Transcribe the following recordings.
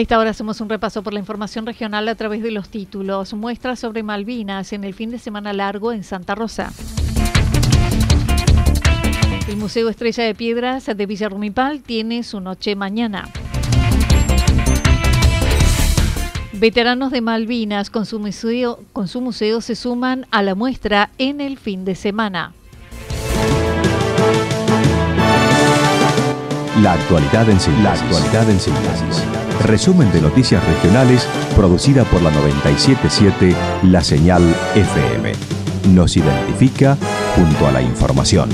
A esta hora hacemos un repaso por la información regional a través de los títulos. Muestras sobre Malvinas en el fin de semana largo en Santa Rosa. El Museo Estrella de Piedras de Villa Rumipal tiene su noche mañana. Veteranos de Malvinas con su, museo, con su museo se suman a la muestra en el fin de semana. La actualidad en síntesis. La actualidad en síntesis. Resumen de noticias regionales producida por la 977 La Señal FM. Nos identifica junto a la información.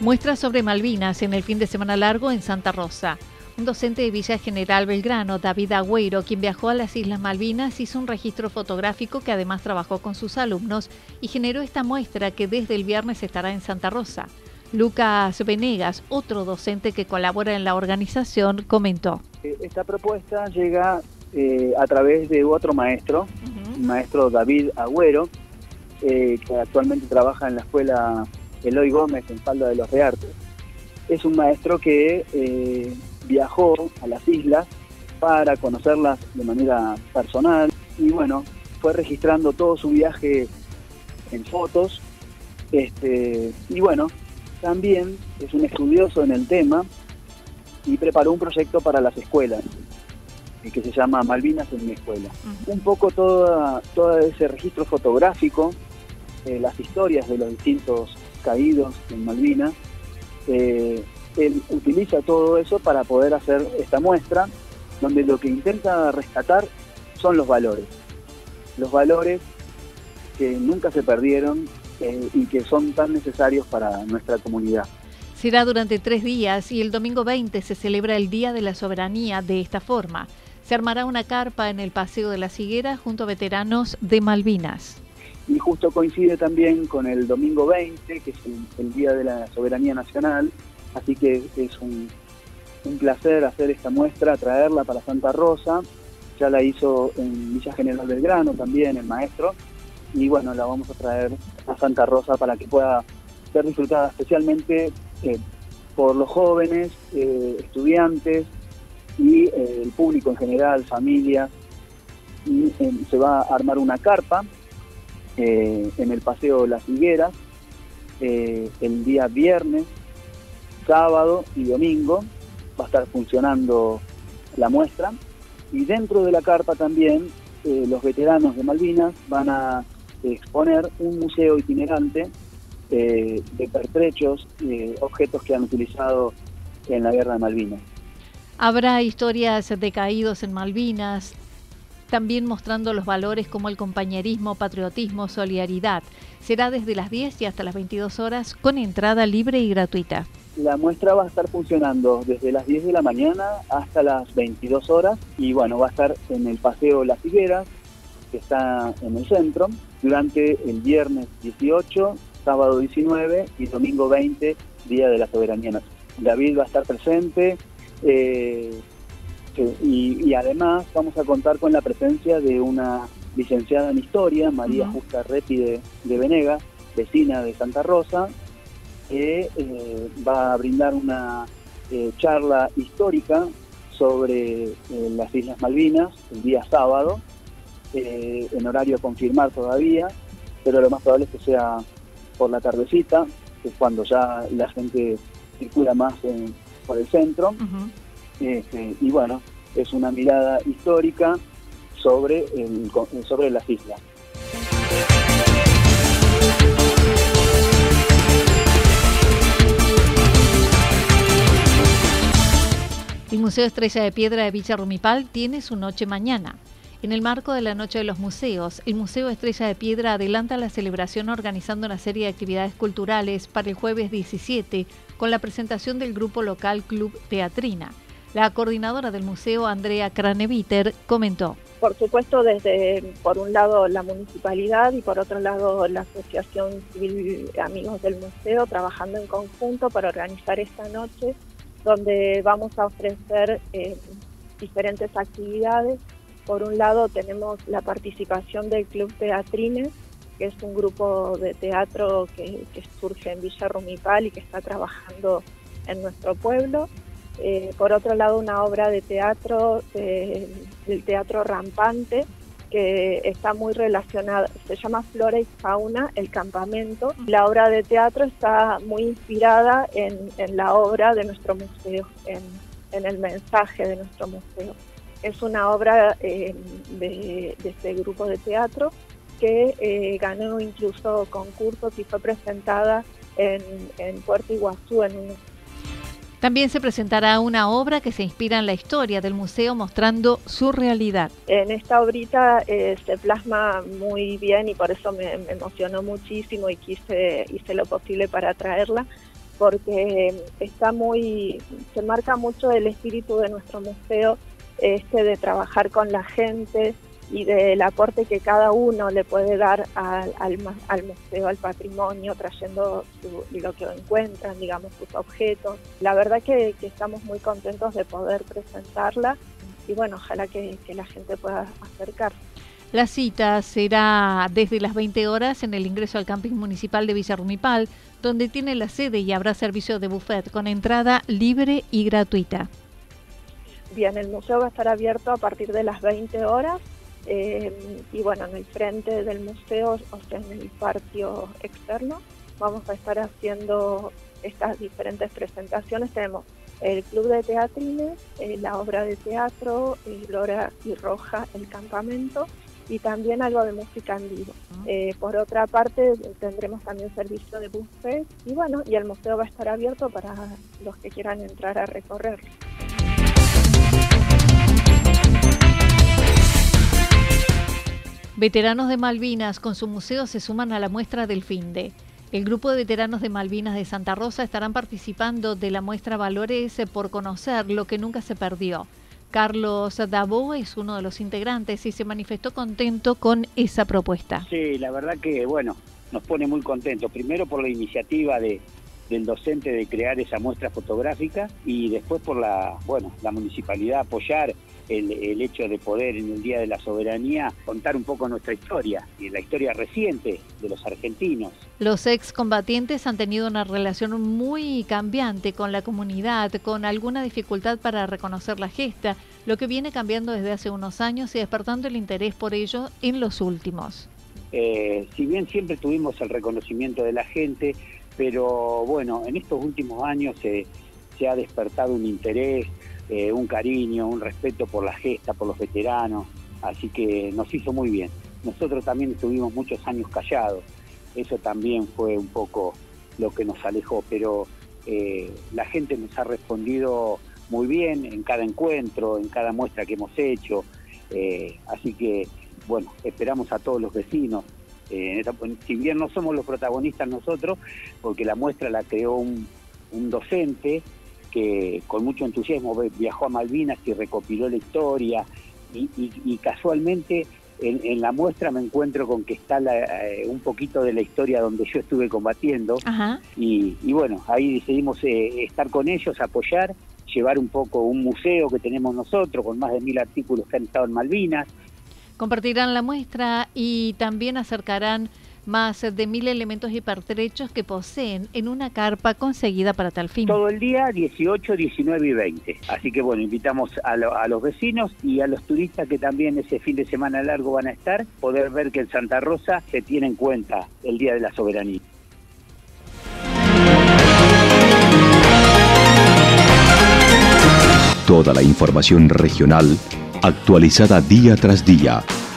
Muestra sobre Malvinas en el fin de semana largo en Santa Rosa. Un docente de Villa General Belgrano, David Agüero, quien viajó a las Islas Malvinas, hizo un registro fotográfico que además trabajó con sus alumnos y generó esta muestra que desde el viernes estará en Santa Rosa. Lucas Venegas, otro docente que colabora en la organización, comentó. Esta propuesta llega eh, a través de otro maestro, el maestro David Agüero, eh, que actualmente trabaja en la escuela Eloy Gómez en Falda de los Reartes. Es un maestro que eh, viajó a las islas para conocerlas de manera personal y bueno, fue registrando todo su viaje en fotos. Este, y bueno, también es un estudioso en el tema y preparó un proyecto para las escuelas eh, que se llama Malvinas en mi escuela. Un poco toda, todo ese registro fotográfico, eh, las historias de los distintos caídos en Malvinas, eh, él utiliza todo eso para poder hacer esta muestra, donde lo que intenta rescatar son los valores. Los valores que nunca se perdieron eh, y que son tan necesarios para nuestra comunidad. Será durante tres días y el domingo 20 se celebra el Día de la Soberanía de esta forma. Se armará una carpa en el Paseo de la Higueras junto a veteranos de Malvinas. Y justo coincide también con el domingo 20, que es el Día de la Soberanía Nacional, Así que es un, placer hacer esta muestra, traerla para Santa Rosa. Ya la hizo en Villa General Belgrano también el maestro. Y bueno, la vamos a traer a Santa Rosa para que pueda ser disfrutada especialmente eh, por los jóvenes, eh, estudiantes y eh, el público en general, familias. Y se va a armar una carpa en el Paseo Las Higueras el día viernes sábado y domingo va a estar funcionando la muestra y dentro de la carpa también eh, los veteranos de Malvinas van a exponer un museo itinerante eh, de pertrechos, eh, objetos que han utilizado en la guerra de Malvinas. Habrá historias de caídos en Malvinas, también mostrando los valores como el compañerismo, patriotismo, solidaridad. Será desde las 10 y hasta las 22 horas con entrada libre y gratuita. La muestra va a estar funcionando desde las 10 de la mañana hasta las 22 horas y bueno, va a estar en el Paseo Las Higueras, que está en el centro, durante el viernes 18, sábado 19 y domingo 20, Día de la Soberanía Nacional. David va a estar presente eh, y, además vamos a contar con la presencia de una licenciada en historia, María Justa Repi de, de Venegas, vecina de Santa Rosa, que eh, va a brindar una eh, charla histórica sobre eh, las Islas Malvinas el día sábado, en horario a confirmar todavía, pero lo más probable es que sea por la tardecita, que es cuando ya la gente circula más por el centro. Este, y bueno, es una mirada histórica sobre, el, sobre las islas. Museo Estrella de Piedra de Villa Rumipal tiene su noche mañana. En el marco de la Noche de los Museos, el Museo Estrella de Piedra adelanta la celebración organizando una serie de actividades culturales para el jueves 17 con la presentación del grupo local Club Teatrina. La coordinadora del museo, Andrea Craneviter, comentó. Por supuesto, desde, por un lado, la municipalidad y por otro lado, la Asociación Civil Amigos del Museo, trabajando en conjunto para organizar esta noche donde vamos a ofrecer eh, diferentes actividades. Por un lado tenemos la participación del Club Teatrines, que es un grupo de teatro que, surge en Villa Rumipal y que está trabajando en nuestro pueblo. Eh, por otro lado, una obra de teatro del teatro rampante, que está muy relacionada, se llama Flora y Fauna, el campamento. La obra de teatro está muy inspirada en, la obra de nuestro museo, en, el mensaje de nuestro museo. Es una obra eh, de, este grupo de teatro que eh, ganó incluso concursos y fue presentada en, en Puerto Iguazú en un también se presentará una obra que se inspira en la historia del museo mostrando su realidad. En esta obrita eh, se plasma muy bien y por eso me, emocionó muchísimo y quise hice lo posible para traerla porque está muy se marca mucho el espíritu de nuestro museo este de trabajar con la gente, y del aporte que cada uno le puede dar al, al, museo, al patrimonio, trayendo lo que encuentran, digamos, sus objetos. La verdad que, estamos muy contentos de poder presentarla y bueno, ojalá que, la gente pueda acercarse. La cita será desde las 20 horas en el ingreso al camping municipal de Villarrumipal, donde tiene la sede y habrá servicio de buffet con entrada libre y gratuita. Bien, el museo va a estar abierto a partir de las 20 horas eh, y bueno, en el frente del museo, o sea, en el patio externo, vamos a estar haciendo estas diferentes presentaciones. Tenemos el Club de Teatrines, eh, la obra de teatro, Lora y Roja, el campamento y también algo de música en vivo. Eh, por otra parte, tendremos también servicio de buffet y bueno, y el museo va a estar abierto para los que quieran entrar a recorrer. Veteranos de Malvinas con su museo se suman a la muestra del FINDE. El grupo de veteranos de Malvinas de Santa Rosa estarán participando de la muestra Valores por conocer lo que nunca se perdió. Carlos Dabo es uno de los integrantes y se manifestó contento con esa propuesta. Sí, la verdad que bueno, nos pone muy contentos. Primero por la iniciativa de, del docente de crear esa muestra fotográfica y después por la, bueno, la municipalidad apoyar el, hecho de poder en el Día de la Soberanía contar un poco nuestra historia y la historia reciente de los argentinos. Los excombatientes han tenido una relación muy cambiante con la comunidad, con alguna dificultad para reconocer la gesta, lo que viene cambiando desde hace unos años y despertando el interés por ello en los últimos. Eh, si bien siempre tuvimos el reconocimiento de la gente, pero bueno, en estos últimos años se, se ha despertado un interés eh, un cariño, un respeto por la gesta, por los veteranos, así que nos hizo muy bien. Nosotros también estuvimos muchos años callados, eso también fue un poco lo que nos alejó, pero eh, la gente nos ha respondido muy bien en cada encuentro, en cada muestra que hemos hecho, eh, así que bueno, esperamos a todos los vecinos. si bien no somos los protagonistas nosotros, porque la muestra la creó un docente que con mucho entusiasmo viajó a Malvinas y recopiló la historia. Y, casualmente en, la muestra me encuentro con que está eh, un poquito de la historia donde yo estuve combatiendo. Y, bueno, ahí decidimos eh, estar con ellos, apoyar, llevar un poco un museo que tenemos nosotros con más de mil artículos que han estado en Malvinas. Compartirán la muestra y también acercarán más de mil elementos y pertrechos que poseen en una carpa conseguida para tal fin. Todo el día, 18, 19 y 20. Así que bueno, invitamos a, los vecinos y a los turistas que también ese fin de semana largo van a estar, poder ver que en Santa Rosa se tiene en cuenta el Día de la Soberanía. Toda la información regional actualizada día tras día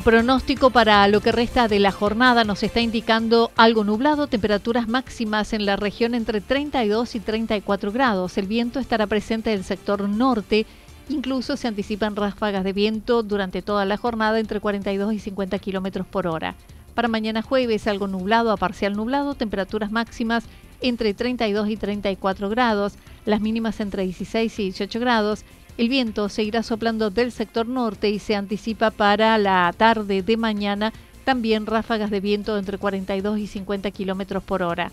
El pronóstico para lo que resta de la jornada nos está indicando algo nublado, temperaturas máximas en la región entre 32 y 34 grados. El viento estará presente en el sector norte, incluso se anticipan ráfagas de viento durante toda la jornada entre 42 y 50 kilómetros por hora. Para mañana jueves, algo nublado a parcial nublado, temperaturas máximas entre 32 y 34 grados, las mínimas entre 16 y 18 grados el viento seguirá soplando del sector norte y se anticipa para la tarde de mañana también ráfagas de viento entre 42 y 50 kilómetros por hora.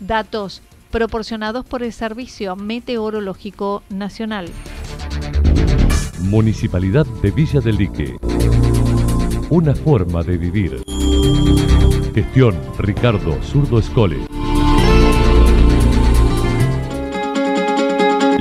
Datos proporcionados por el Servicio Meteorológico Nacional. Municipalidad de Villa del Lique. Una forma de vivir. Gestión Ricardo Zurdo Escole.